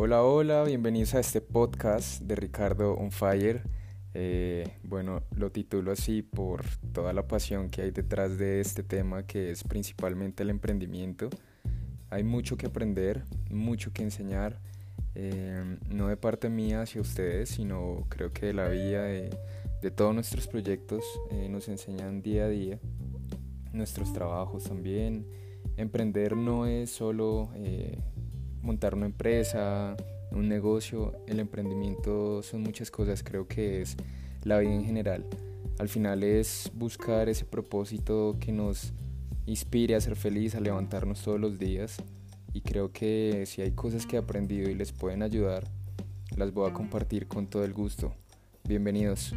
Hola, hola, bienvenidos a este podcast de Ricardo On Fire. Eh, bueno, lo titulo así por toda la pasión que hay detrás de este tema que es principalmente el emprendimiento. Hay mucho que aprender, mucho que enseñar, eh, no de parte mía hacia ustedes, sino creo que de la vida de, todos nuestros proyectos eh, nos enseñan día a día, nuestros trabajos también. Emprender no es solo montar una empresa, un negocio, el emprendimiento son muchas cosas, creo que es la vida en general. Al final es buscar ese propósito que nos inspire a ser feliz, a levantarnos todos los días y creo que si hay cosas que he aprendido y les pueden ayudar, las voy a compartir con todo el gusto. Bienvenidos.